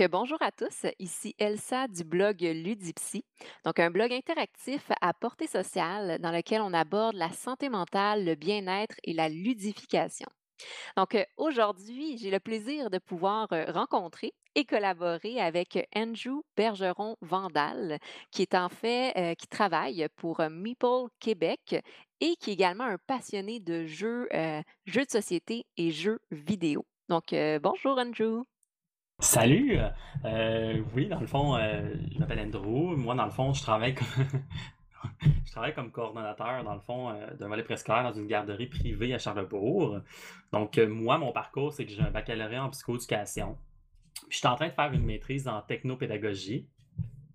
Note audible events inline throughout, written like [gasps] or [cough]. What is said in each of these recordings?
Euh, bonjour à tous, ici Elsa du blog Ludipsy. Donc, un blog interactif à portée sociale dans lequel on aborde la santé mentale, le bien-être et la ludification. Donc, euh, aujourd'hui, j'ai le plaisir de pouvoir euh, rencontrer et collaborer avec Andrew Bergeron Vandal, qui est en fait, qui travaille pour Meeple Québec et qui est également un passionné de jeux, de société et jeux vidéo. Donc, bonjour Andrew. Salut! Euh, oui, dans le fond, euh, je m'appelle Andrew. Moi, dans le fond, je travaille comme, [laughs] je travaille comme coordonnateur, dans le fond, euh, d'un volet préscolaire dans une garderie privée à Charlebourg. Donc, moi, mon parcours, c'est que j'ai un baccalauréat en psychoéducation. Puis, je suis en train de faire une maîtrise en technopédagogie.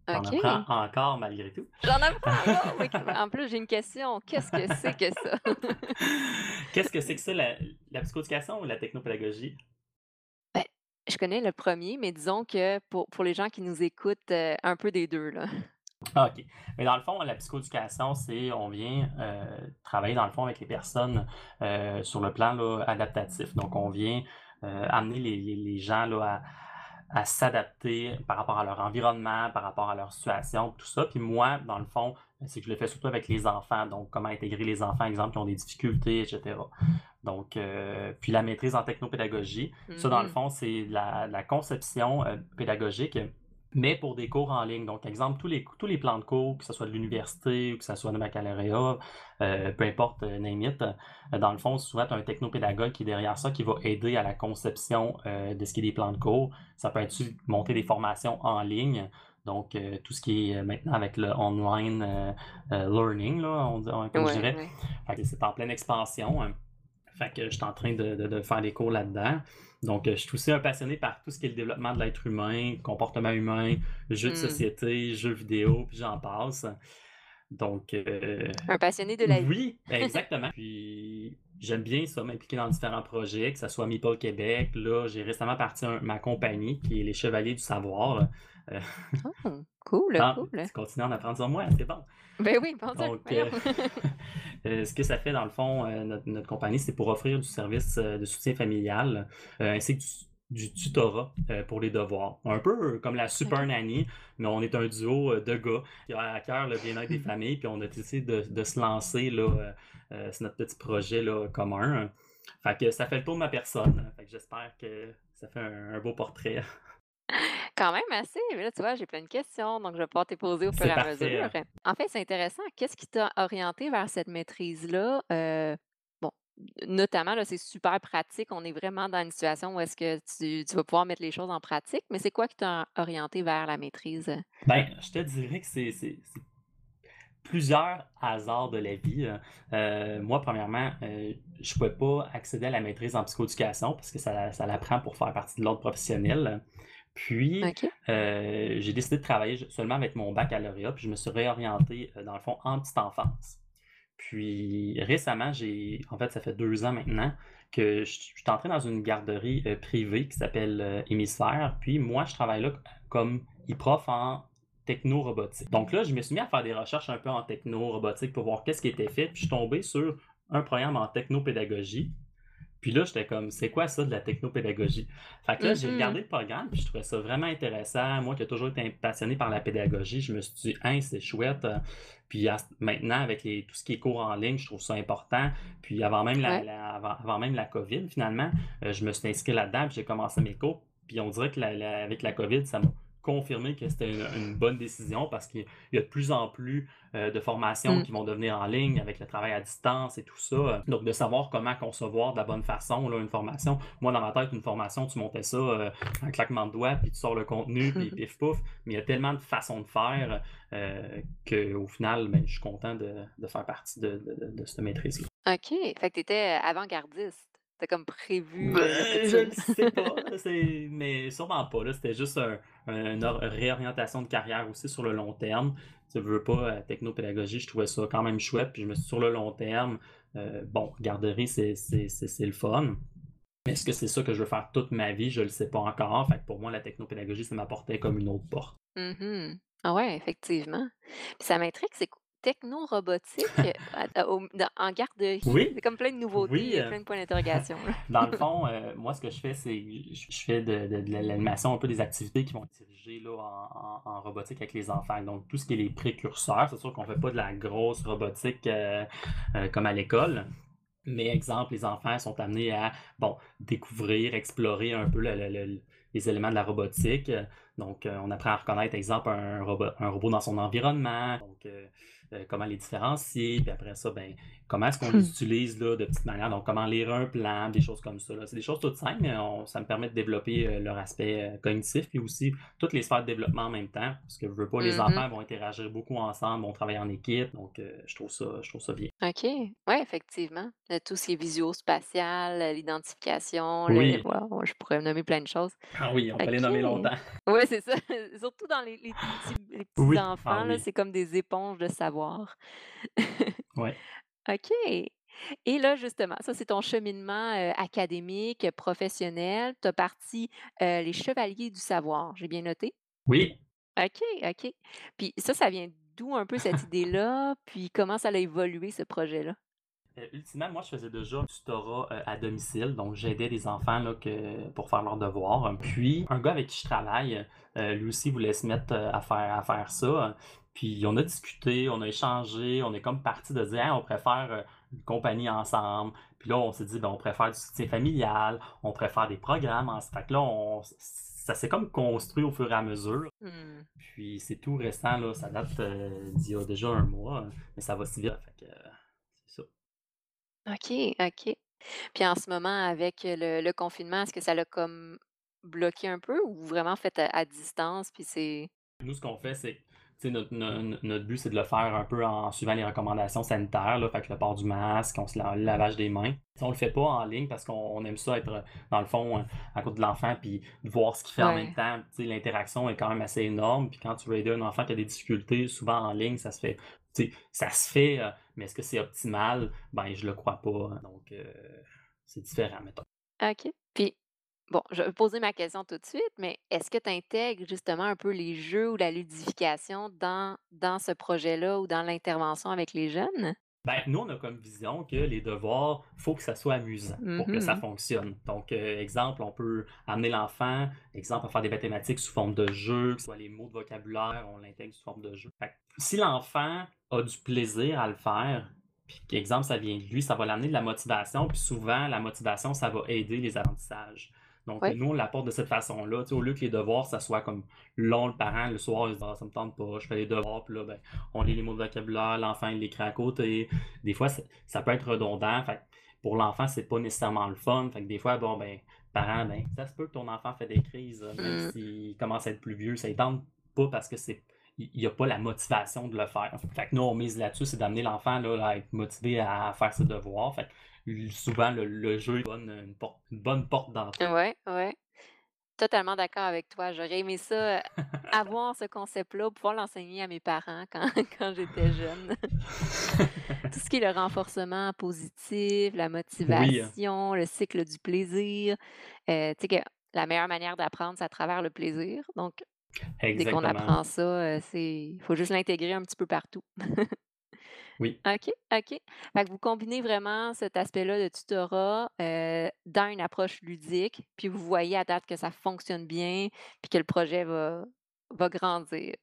J'en OK. apprends encore malgré tout. J'en apprends encore. oui. En plus, j'ai une question. Qu'est-ce que c'est que ça? [laughs] Qu'est-ce que c'est que ça, la, la psychoéducation ou la technopédagogie? Je connais le premier, mais disons que pour, pour les gens qui nous écoutent, euh, un peu des deux, là. [laughs] Ah, OK. Mais dans le fond, la psychoéducation, c'est on vient euh, travailler dans le fond avec les personnes euh, sur le plan là, adaptatif. Donc, on vient amener les, les- les gens là, à, à s'adapter par rapport à leur environnement, par rapport à leur situation, tout ça. Puis moi, dans le fond, c'est que je le fais surtout avec les enfants. Donc, comment intégrer les enfants, exemple, qui ont des difficultés, etc. Donc, euh, puis la maîtrise en technopédagogie, ça, dans le Mhm. fond, c'est la, la conception euh, pédagogique, mais pour des cours en ligne. Donc, exemple, tous les, tous les plans de cours, que ce soit de l'université ou que ce soit de baccalauréat, euh, peu importe, euh, name it, dans le fond, souvent, tu as un technopédagogue qui est derrière ça, qui va aider à la conception de ce qui est des plans de cours. Ça peut être monter des formations en ligne. Donc, euh, tout ce qui est euh, maintenant avec le online euh, learning, là, on, on- comme je Ouais, dirais. ouais. Fait que c'est en pleine expansion. hein. Fait que je suis en train de, de- de faire des cours là-dedans. Donc, je suis aussi un passionné par tout ce qui est le développement de l'être humain, comportement humain, jeux de Hmm. société, jeux vidéo, puis j'en passe. Donc, euh, Un passionné de la vie. oui, [laughs] exactement. Puis, j'aime bien ça, m'impliquer dans différents projets, que ce soit Meeple Québec. Là, j'ai récemment parti un- ma compagnie, qui est les Chevaliers du Savoir. Euh, Oh, cool, [laughs] ah, cool. tu continues à en apprendre sur moi, c'est bon. Ben oui, Donc, euh, [laughs] euh, ce que ça fait dans le fond, euh, notre, notre compagnie, c'est pour offrir du service euh, de soutien familial ainsi que du, du tutorat pour les devoirs. Un peu comme la Super. Nanny, mais on est un duo de gars qui a à cœur le bien-être des [laughs] familles, puis on a décidé de, de se lancer là, c'est notre petit projet là, commun. Fait que ça fait le tour de ma personne. Fait que j'espère que ça fait un, un beau portrait. [laughs] Quand même assez. Mais là, tu vois, j'ai plein de questions, donc je vais pouvoir te poser au fur et à mesure. En fait, c'est intéressant. Qu'est-ce qui t'a orienté vers cette maîtrise-là? Euh, bon, notamment, là, c'est super pratique. On est vraiment dans une situation où est-ce que tu, tu vas pouvoir mettre les choses en pratique, mais c'est quoi qui t'a orienté vers la maîtrise? Ben, je te dirais que c'est plusieurs hasards de la vie. euh. Euh, moi, premièrement, euh, je ne pouvais pas accéder à la maîtrise en psychoéducation parce que ça, ça l'apprend pour faire partie de l'ordre professionnel. Puis, euh, j'ai décidé de travailler seulement avec mon baccalauréat, puis je me suis réorienté, euh, dans le fond, en petite enfance. Puis récemment, j'ai, en fait, ça fait deux ans maintenant que je, je suis entré dans une garderie euh, privée qui s'appelle euh, Hémisphère. Puis moi, je travaille là comme e-prof en techno-robotique. Donc là, je me suis mis à faire des recherches un peu en techno-robotique pour voir qu'est-ce qui était fait. Puis je suis tombé sur un programme en technopédagogie. Puis là, j'étais comme, c'est quoi ça de la technopédagogie? Fait que là, j'ai Mhm. regardé le programme, puis je trouvais ça vraiment intéressant. Moi qui ai toujours été passionné par la pédagogie, je me suis dit, hein, c'est chouette. Puis à- maintenant, avec les, tout ce qui est cours en ligne, je trouve ça important. Puis avant même la, Ouais. la- avant, avant même la COVID, finalement, euh, je me suis inscrit là-dedans, puis j'ai commencé mes cours. Puis on dirait que la- la- avec la COVID, ça m'a confirmé que c'était une, une bonne décision parce qu'il y a de plus en plus euh, de formations Mm. qui vont devenir en ligne avec le travail à distance et tout ça. Donc, de savoir comment concevoir de la bonne façon là, une formation. Moi, dans ma tête, une formation, tu montais ça euh, un claquement de doigts, puis tu sors le contenu, puis [laughs] pif pouf. Mais il y a tellement de façons de faire euh, qu'au final, ben, je suis content de, de faire partie de, de, cette maîtrise-là. OK. Fait que tu étais avant-gardiste. T'as comme prévu euh, Ben, le je futur. sais pas, mais sûrement pas. là. C'était juste un- une or- réorientation de carrière aussi sur le long terme. Tu veux pas, euh, technopédagogie, je trouvais ça quand même chouette. Puis je me suis sur le long terme, euh, bon, garderie, c'est le fun. Mais est-ce que c'est ça que je veux faire toute ma vie? Je le sais pas encore. Fait que pour moi, la technopédagogie, ça m'apportait comme une autre porte. Mhm. Ah ouais, effectivement. Puis ça m'intrigue, c'est techno-robotique euh, en garderie. [laughs] Oui, C'est comme plein de nouveautés, oui. euh, plein de points d'interrogation. [laughs] Dans le fond, euh, moi, ce que je fais, c'est je, je fais de, de- de l'animation, un peu des activités qui vont être dirigées là, en, en- en robotique avec les enfants. Donc, tout ce qui est les précurseurs, c'est sûr qu'on fait pas de la grosse robotique euh, comme à l'école. Mais exemple, les enfants sont amenés à bon, découvrir, explorer un peu le- le- le- les éléments de la robotique. Donc, euh, on apprend à reconnaître, exemple, un robot, un robot dans son environnement. Donc, euh, euh, comment les différencier. Puis après ça, ben, comment est-ce qu'on les utilise là, de petite manière. Donc, comment lire un plan, des choses comme ça. C'est des choses toutes simples, mais on- ça me permet de développer euh, leur aspect cognitif, puis aussi toutes les sphères de développement en même temps. Parce que je veux pas, les Mhm. enfants vont interagir beaucoup ensemble, vont travailler en équipe. Donc, euh, je trouve ça, je trouve ça bien. OK. Oui, effectivement. Tout ce qui est visio-spatial, l'identification, le... Oui. wow, je pourrais nommer plein de choses. Ah oui, on peut les nommer longtemps. [laughs] Oui, c'est ça. [laughs] Surtout dans les, les petits, les petits Oui. enfants, Ah là, oui. c'est comme des éponges de savoir. [laughs] Ouais. OK. Et là, justement, ça, c'est ton cheminement euh, académique, professionnel. Tu as parti euh, les Chevaliers du Savoir. J'ai bien noté? Oui. OK, OK. Puis ça, ça vient d'où un peu cette idée-là? Puis comment ça a évolué, ce projet-là? Euh, ultimement, moi, je faisais déjà du tutorat euh, à domicile, donc j'aidais des enfants là, que, pour faire leurs devoirs. Puis, un gars avec qui je travaille, euh, lui aussi voulait se mettre euh, à faire, à faire ça. Puis, on a discuté, on a échangé, on est comme parti de dire, Hey, on préfère une compagnie ensemble. Puis là, on s'est dit, ben, on préfère du soutien familial, on préfère des programmes. En... Fait que là, on... ça s'est comme construit au fur et à mesure. Hmm. Puis, c'est tout récent, là, ça date d'il y a déjà un mois, mais ça va si vite. Fait que, euh, c'est ça. OK, OK. Puis en ce moment, avec le, le confinement, est-ce que ça l'a comme bloqué un peu ou vraiment fait à, à distance? Puis c'est. Nous, ce qu'on fait, c'est tu sais, notre, no- notre but, c'est de le faire un peu en suivant les recommandations sanitaires, là, fait que le port du masque, on se la- le lavage des mains. Si on le fait pas en ligne parce qu'on on aime ça être, dans le fond, euh, à côté de l'enfant, puis de voir ce qu'il fait en même temps. Tu sais, L'interaction est quand même assez énorme. Puis quand tu veux aider un enfant qui a des difficultés, souvent en ligne, ça se fait. Ça se fait, euh, mais est-ce que c'est optimal? Ben, je le crois pas. Donc, euh, c'est différent, mettons. OK. Puis, bon, je vais poser ma question tout de suite, mais est-ce que tu intègres justement un peu les jeux ou la ludification dans, dans ce projet-là ou dans l'intervention avec les jeunes? Ben, nous, on a comme vision que les devoirs, faut que ça soit amusant pour que ça Mhm. fonctionne. Donc, euh, exemple, on peut amener l'enfant, exemple, à faire des mathématiques sous forme de jeu, que ce soit les mots de vocabulaire, on l'intègre sous forme de jeu. Fait si l'enfant a du plaisir à le faire, puis qu'exemple, ça vient de lui, ça va l'amener de la motivation, puis souvent, la motivation, ça va aider les apprentissages. Donc, nous, on l'apporte de cette façon-là. Au lieu que les devoirs, ça soit comme long, le parent, le soir, il se dit, ah, ça me tente pas, je fais les devoirs, puis là, ben, on lit les mots de vocabulaire, l'enfant, il l'écrit à côté. Des fois, ça, peut être redondant. Fait pour l'enfant, c'est pas nécessairement le fun. Fait que des fois, bon, ben, parent, ben, ça se peut que ton enfant fait des crises, euh, même Mm. s'il commence à être plus vieux. Ça ne tente pas parce que c'est. Il n'y a pas la motivation de le faire. Fait que nous, on mise là-dessus, c'est d'amener l'enfant là, à être motivé à faire ses devoirs. Fait que souvent, le, le jeu est une bonne, une porte- une bonne porte d'entrée. Oui, oui. Totalement d'accord avec toi. J'aurais aimé ça, euh, [laughs] avoir ce concept-là, pouvoir l'enseigner à mes parents quand, [laughs] quand j'étais jeune. Tout ce qui est le renforcement positif, la Oui, hein. motivation, le cycle du plaisir. Euh, tu sais que la meilleure manière d'apprendre, c'est à travers le plaisir. Donc, dès qu'on apprend ça, euh, c'est, faut juste l'intégrer un petit peu partout. [laughs] Oui. OK, OK. Fait que vous combinez vraiment cet aspect-là de tutorat euh, dans une approche ludique, puis vous voyez à date que ça fonctionne bien, puis que le projet va, va grandir.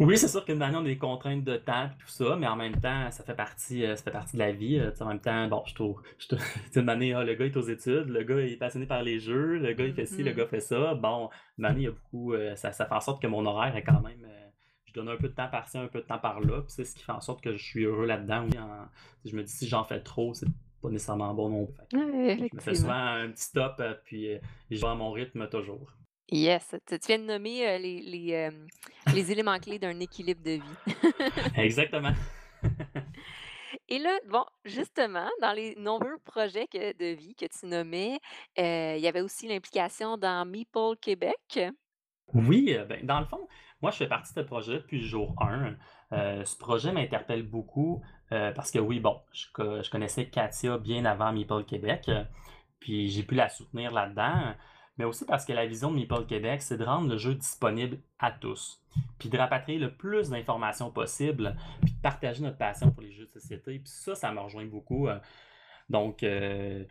Oui, c'est sûr qu'une année, on a des contraintes de temps et tout ça, mais en même temps, ça fait partie, euh, ça fait partie de la vie. euh, en même temps, bon, je trouve, [laughs] une année, ah, le gars est aux études, le gars est passionné par les jeux, le gars il fait ci, le Mhm. gars fait ça. Bon, une il y a beaucoup, euh, ça, ça fait en sorte que mon horaire est quand même, euh, je donne un peu de temps par-ci, un peu de temps par-là, puis c'est ce qui fait en sorte que je suis heureux là-dedans. oui, en- je me dis, si j'en fais trop, c'est pas nécessairement bon non plus. Ouais, je me fais souvent un petit stop, puis je vais à mon rythme toujours. Yes. Tu, viens de nommer euh, les, les, euh, les éléments clés d'un équilibre de vie. [laughs] Exactement. [laughs] Et là, bon, justement, dans les nombreux projets que- de vie que tu nommais, euh, il y avait aussi l'implication dans Meeple Québec. Oui, ben, dans le fond, moi, je fais partie de ce projet depuis le jour 1. Euh, ce projet m'interpelle beaucoup euh, parce que oui, bon, je, je connaissais Katia bien avant Meeple Québec, puis j'ai pu la soutenir là-dedans. Mais aussi parce que la vision de Meeple Québec, c'est de rendre le jeu disponible à tous, puis de rapatrier le plus d'informations possible, puis de partager notre passion pour les jeux de société. Puis ça, ça me rejoint beaucoup. euh. Donc, euh,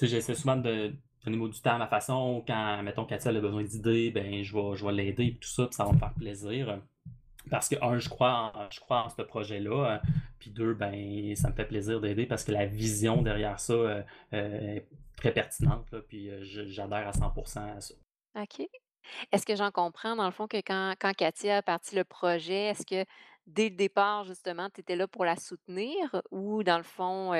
j'essaie souvent de donner moi du temps à ma façon. Quand, mettons, Katia elle a besoin d'idées, ben, je vais, je vais l'aider, tout ça, puis ça va me faire plaisir. Parce que, un, je crois en, je crois en ce projet-là. euh, Puis deux, ben, ça me fait plaisir d'aider parce que la vision derrière ça euh, euh, est très pertinente. Là, puis euh, j'adhère à 100% à ça. OK. Est-ce que j'en comprends, dans le fond, que quand, quand Katia a parti le projet, est-ce que dès le départ, justement, tu étais là pour la soutenir ou, dans le fond,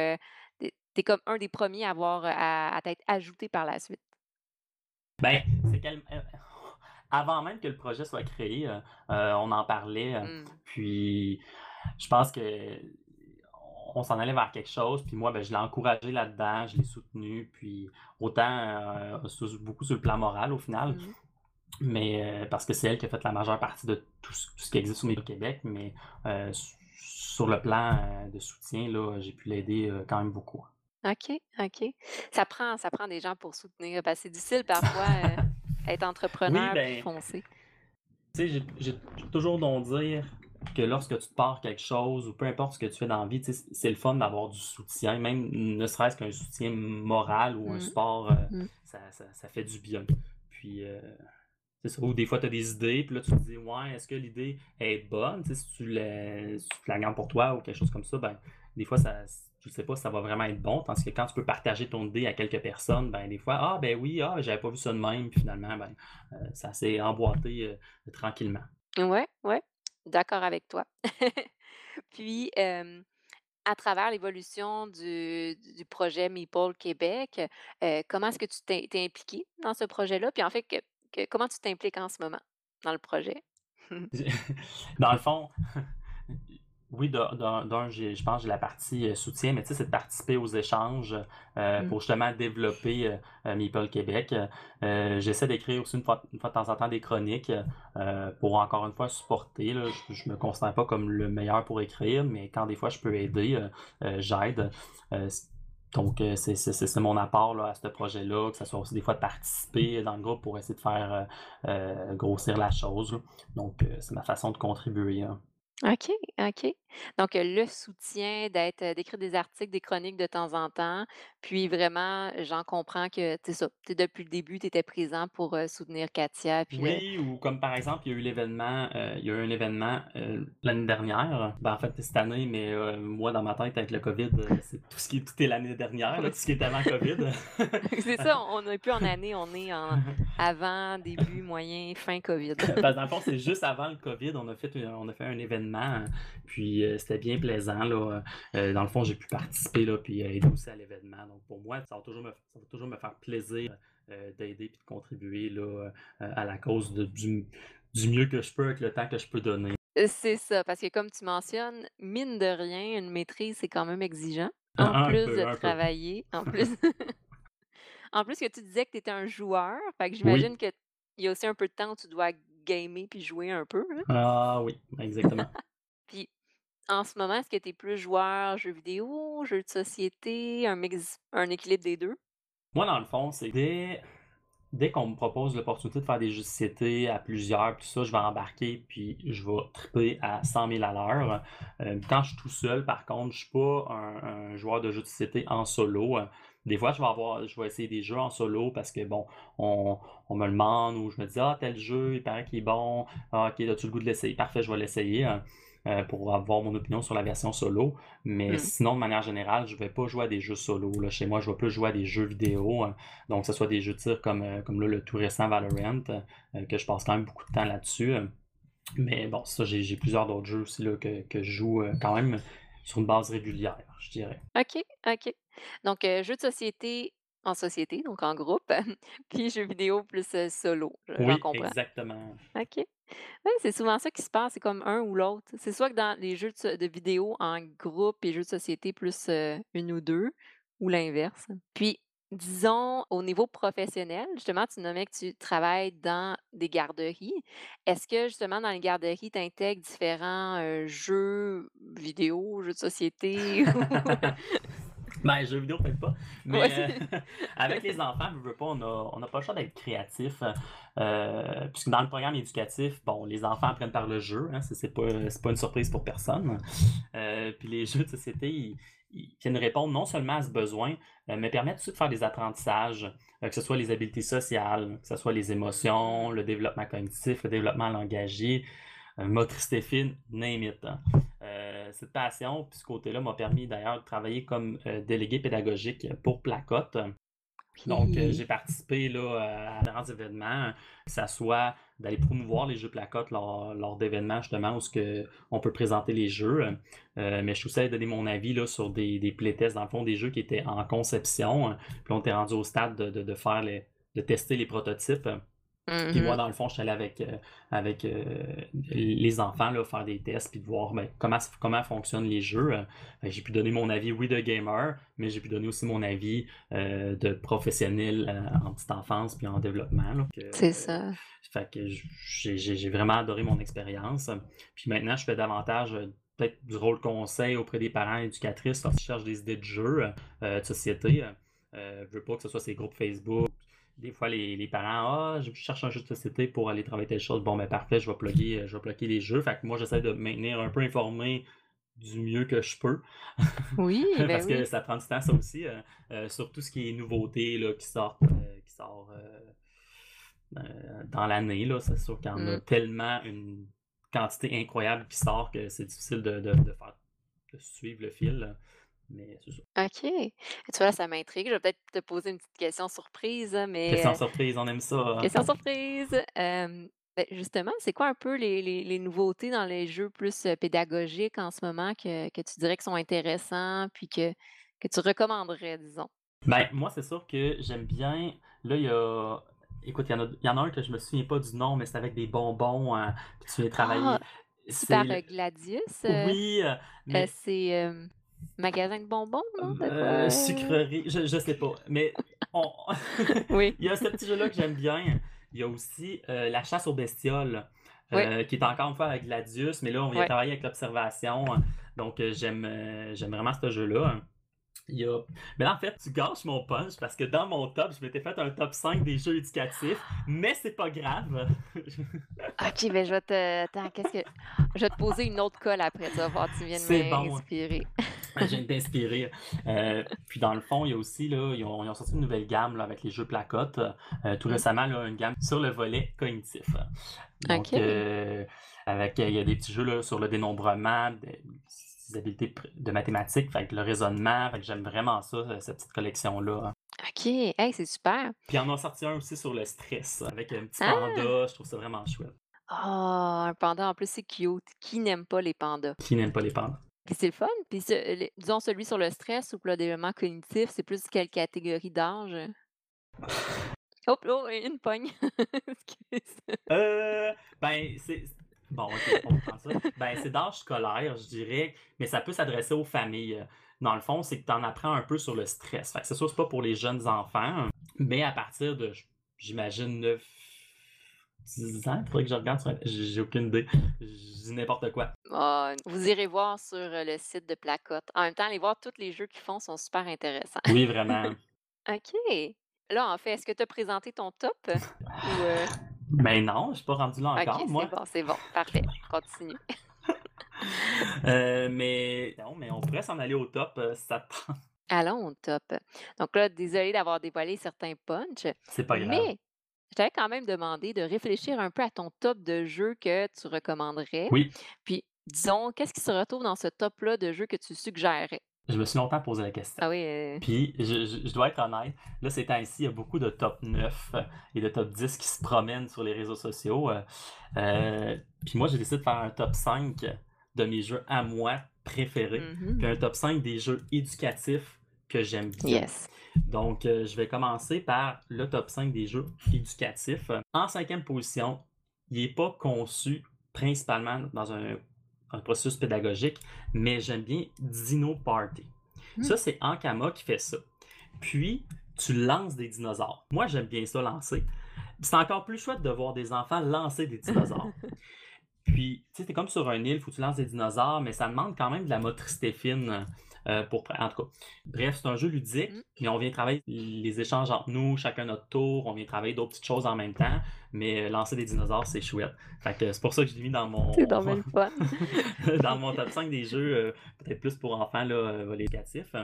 tu es comme un des premiers à avoir à, à t'être ajouté par la suite? Ben, c'est qu'elle. Avant même que le projet soit créé, euh, euh, on en parlait. euh, Hmm. puis je pense que on s'en allait vers quelque chose. Puis moi, ben, je l'ai encouragé là-dedans, je l'ai soutenu. Puis autant euh, sur- beaucoup sur le plan moral au final, Mhm. mais euh, parce que c'est elle qui a fait la majeure partie de tout ce, tout ce qui existe au Québec. Mais sur le plan de soutien, là, j'ai pu l'aider quand même beaucoup. OK, OK. Ça prend, ça prend des gens pour soutenir, parce que c'est difficile parfois être Oui, entrepreneur puis ben, foncer. Tu sais, j'ai toujours donc dire que lorsque tu pars quelque chose ou peu importe ce que tu fais dans la vie, c'est le fun d'avoir du soutien, même ne serait-ce qu'un soutien moral ou un Mm, support, euh, mm. ça, ça- ça fait du bien. Puis, euh, c'est ça. Ou des fois, tu as des idées, puis là, tu te dis, ouais, est-ce que l'idée est bonne? Si tu la, si tu la gardes pour toi ou quelque chose comme ça, ben, des fois, ça, tu ne sais pas si ça va vraiment être bon. Tandis que quand tu peux partager ton idée à quelques personnes, ben, des fois, ah, ben oui, ah, j'avais pas vu ça de même, puis finalement, ben, euh, ça s'est emboîté euh, tranquillement. Ouais, ouais, d'accord avec toi. [laughs] Puis, euh, à travers l'évolution du, du projet Meeple Québec, euh, comment est-ce que tu t'es t'es impliqué dans ce projet-là? Puis en fait, que, que- comment tu t'impliques en ce moment dans le projet? [laughs] Dans le fond, oui, d'un, je pense que j'ai la partie euh, soutien, mais tu sais, c'est de participer aux échanges euh, Mm. pour justement développer euh, Meeple Québec. Euh, j'essaie d'écrire aussi une fois, une fois de temps en temps des chroniques pour encore une fois supporter. là. Je, je me considère pas comme le meilleur pour écrire, mais quand des fois je peux aider, j'aide. Donc, c'est mon apport là, à ce projet-là, que ce soit aussi des fois de participer dans le groupe pour essayer de faire euh, grossir la chose. là. Donc, c'est ma façon de contribuer. hein. OK, OK. Donc, le soutien d'être, d'écrire des articles, des chroniques de temps en temps. Puis vraiment, j'en comprends que, c'est ça, depuis le début, tu étais présent pour soutenir Katia. Puis, Oui, ou comme par exemple, il y a eu l'événement, euh, il y a eu un événement euh, l'année dernière. Ben, en fait, c'est cette année, mais euh, moi, dans ma tête, avec le COVID, c'est tout ce qui est, tout est l'année dernière, là, tout ce qui est avant COVID. [laughs] c'est ça, on n'est plus en année, on est en [laughs] avant, début, moyen, fin COVID. Que dans le fond, c'est juste avant le COVID, on a fait, un- on a fait un événement, puis euh, c'était bien plaisant. Là. Euh, dans le fond, j'ai pu participer là, puis aider aussi à l'événement. Donc pour moi, ça va toujours me, ça va toujours me faire plaisir euh, d'aider et de contribuer là, euh, à la cause de- du, du mieux que je peux avec le temps que je peux donner. Euh, C'est ça, parce que comme tu mentionnes, mine de rien, une maîtrise, c'est quand même exigeant. Un, En plus peu, de peu. travailler, en plus, [laughs] [laughs] en plus que tu disais que tu étais un joueur, fait que Oui. j'imagine qu'il y a aussi un peu de temps où tu dois gamer puis jouer un peu. hein? Ah oui, exactement. [laughs] Puis en ce moment, est-ce que tu es plus joueur jeux vidéo, jeux de société, un mix, un équilibre des deux? Moi, dans le fond, c'est dès, dès qu'on me propose l'opportunité de faire des jeux de société à plusieurs, tout ça, je vais embarquer, puis je vais triper à 100 000 à l'heure. Euh, quand je suis tout seul, par contre, je suis pas un, joueur de jeux de société en solo. Des fois, je vais avoir, je vais essayer des jeux en solo parce que bon, on, on me le demande ou je me dis ah tel jeu, il paraît qu'il est bon, ah, ok, as-tu le goût de l'essayer? Parfait, je vais l'essayer euh, pour avoir mon opinion sur la version solo. Mais Hmm. sinon, de manière générale, je vais pas jouer à des jeux solo. Là. Chez moi, je vais plus jouer à des jeux vidéo. hein. Donc, que ce soit des jeux de tir comme, euh, comme là, le tout récent Valorant, euh, que je passe quand même beaucoup de temps là-dessus. Mais bon, ça, j'ai plusieurs d'autres jeux aussi là, que, que je joue quand même sur une base régulière, je dirais. OK, OK. Donc, jeux de société en société, donc en groupe, [laughs] puis jeux vidéo plus euh, solo, je- Oui, comprends. exactement. OK. Oui, c'est souvent ça qui se passe, c'est comme un ou l'autre. C'est soit que dans les jeux de, vidéo en groupe et jeux de société plus euh, une ou deux, ou l'inverse. Puis, disons, au niveau professionnel, justement, tu nommais que tu travailles dans des garderies. Est-ce que, justement, dans les garderies, tu intègres différents euh, jeux vidéo, jeux de société? [laughs] Ben, jeux vidéo, peut-être pas. Mais Ouais. euh, [laughs] avec les enfants, je veux pas, on n'a pas le choix d'être créatif. euh, puisque dans le programme éducatif, bon, les enfants apprennent par le jeu. Hein, c'est pas, une surprise pour personne. Euh, puis les [laughs] jeux de société, ils, ils viennent répondre non seulement à ce besoin, mais permettent aussi de faire des apprentissages, que ce soit les habiletés sociales, que ce soit les émotions, le développement cognitif, le développement langagier, motricité fine, name it. hein. Euh, cette passion, puis ce côté-là m'a permis d'ailleurs de travailler comme euh, délégué pédagogique pour Placotte. Donc, euh, j'ai participé là, à différents événements, que ce soit d'aller promouvoir les jeux placottes lors, lors d'événements justement où ce que on peut présenter les jeux. Euh, mais je suis aussi allé donner mon avis là, sur des, des playtests, dans le fond, des jeux qui étaient en conception. Puis on était rendu au stade de, de- de faire les, de tester les prototypes. Puis Mhm. moi, dans le fond, je suis allé avec, euh, avec euh, les enfants là, faire des tests puis de voir ben, comment, comment fonctionnent les jeux. Euh, que j'ai pu donner mon avis, oui, de gamer, mais j'ai pu donner aussi mon avis euh, de professionnel en petite enfance puis en développement. là. Que, C'est ça. fait que j'ai j'ai- j'ai vraiment adoré mon expérience. Puis maintenant, je fais davantage peut-être du rôle conseil auprès des parents éducatrices lorsqu'ils cherchent des idées de jeux, de société. Je veux pas que ce soit ces groupes Facebook. Des fois, les, les parents, ah, je cherche un jeu de société pour aller travailler telle chose. Bon, ben parfait, je vais plugger, euh, je vais plugger les jeux. Fait que moi, j'essaie de me maintenir un peu informé du mieux que je peux. Oui, [laughs] ben Parce oui. que ça prend du temps, ça aussi. euh, euh, sur tout ce qui est nouveauté là, qui sort, euh, qui sort euh, dans l'année. là. C'est sûr qu'il y en a Mm. tellement une quantité incroyable qui sort que c'est difficile de, de- de faire de suivre le fil. Mais c'est ça. OK. Et tu vois, là, ça m'intrigue. Je vais peut-être te poser une petite question surprise, hein, mais Question euh, surprise, on aime ça. question surprise. Euh, ben, justement, c'est quoi un peu les, les- les nouveautés dans les jeux plus pédagogiques en ce moment que, que tu dirais qui sont intéressants puis que, que tu recommanderais, disons? Ben, moi, c'est sûr que j'aime bien. Là, il y a. Écoute, il y, en a, il y en a un que je me souviens pas du nom, mais c'est avec des bonbons. hein, puis tu viens travailler. Ah, C'est Super le- euh, Gladius. euh, Oui, euh, euh, mais. c'est magasin de bonbons, non? Euh, sucrerie, je, je sais pas. Mais on... [laughs] Oui. [laughs] il y a ce petit jeu-là que j'aime bien. Il y a aussi euh, la chasse aux bestioles, euh, qui est encore une fois avec Gladius, mais là, on vient travailler avec l'observation. Donc, j'aime j'aime vraiment ce jeu-là. Il y a... Mais là, en fait, tu gâches mon punch parce que dans mon top, je m'étais fait un top 5 des jeux éducatifs, mais c'est pas grave. [laughs] OK, ben je vais te. Attends, qu'est-ce que. Je vais te poser une autre colle après, tu vas voir, tu viens de C'est bon. [laughs] de t'inspirer. Euh, puis dans le fond, il y a aussi, là, ils, ont, ils ont sorti une nouvelle gamme là, avec les jeux placottes. Euh, tout Mm. récemment, là, une gamme sur le volet cognitif. Donc, euh, avec, il y a des petits jeux là, sur le dénombrement, des, des habiletés de mathématiques, fait que le raisonnement. Fait que j'aime vraiment ça, cette petite collection-là. OK, hey, c'est super. Puis on en a sorti un aussi sur le stress, avec un petit Ah! panda. Je trouve ça vraiment chouette. Ah, un panda en plus, c'est cute. Qui n'aime pas les pandas? Qui n'aime pas les pandas? Puis c'est le fun. Puis disons celui sur le stress ou le développement cognitif, c'est plus quelle catégorie d'âge? Oh, oh, une pogne. [laughs] Excuse. Euh, ben, c'est. Bon, ok, on ça. Ben, c'est d'âge scolaire, je dirais, mais ça peut s'adresser aux familles. Dans le fond, c'est que tu en apprends un peu sur le stress. Fait que c'est sûr, c'est pas pour les jeunes enfants, mais à partir de, j'imagine, 9, 10 ans, il faudrait que je regarde sur. J'ai aucune idée. Je dis n'importe quoi. Ah, vous irez voir sur euh, le site de Placotte. En même temps, allez voir tous les jeux qu'ils font sont super intéressants. Oui, [laughs] vraiment. OK. Là, en fait, est-ce que tu as présenté ton top? Ou, euh, [laughs] Ben non, je suis pas rendu là encore, moi. c'est bon, c'est bon. Parfait. Continue. [laughs] Euh, mais non, mais on pourrait s'en aller au top euh, si ça te. Allons au top. Donc là, désolé d'avoir dévoilé certains punchs, C'est pas grave. mais je t'avais quand même demandé de réfléchir un peu à ton top de jeux que tu recommanderais. Oui. Puis, disons, qu'est-ce qui se retrouve dans ce top-là de jeux que tu suggérerais? Je me suis longtemps posé la question. Ah oui, euh, Puis, je, je- je dois être honnête, là, ces temps-ci, il y a beaucoup de top 9 euh, et de top 10 qui se promènent sur les réseaux sociaux. euh, euh, puis moi, j'ai décidé de faire un top 5 de mes jeux à moi préférés, mhm. puis un top 5 des jeux éducatifs que j'aime bien. Yes. Donc, euh, je vais commencer par le top 5 des jeux éducatifs. En cinquième position, il n'est pas conçu principalement dans un, un processus pédagogique, mais j'aime bien Dino Party. Hmm. Ça, c'est Ankama qui fait ça. Puis, tu lances des dinosaures. Moi, j'aime bien ça lancer. C'est encore plus chouette de voir des enfants lancer des dinosaures. [laughs] Puis, tu sais, t'es comme sur un île, faut que tu lances des dinosaures, mais ça demande quand même de la motricité fine. Euh, pour, en tout cas, bref, c'est un jeu ludique, mais on vient travailler les échanges entre nous, chacun notre tour, on vient travailler d'autres petites choses en même temps, mais euh, lancer des dinosaures, c'est chouette. Fait que c'est pour ça que je l'ai mis dans mon, [laughs] dans mon top 5 des jeux, euh, peut-être plus pour enfants, là, euh, volégatifs.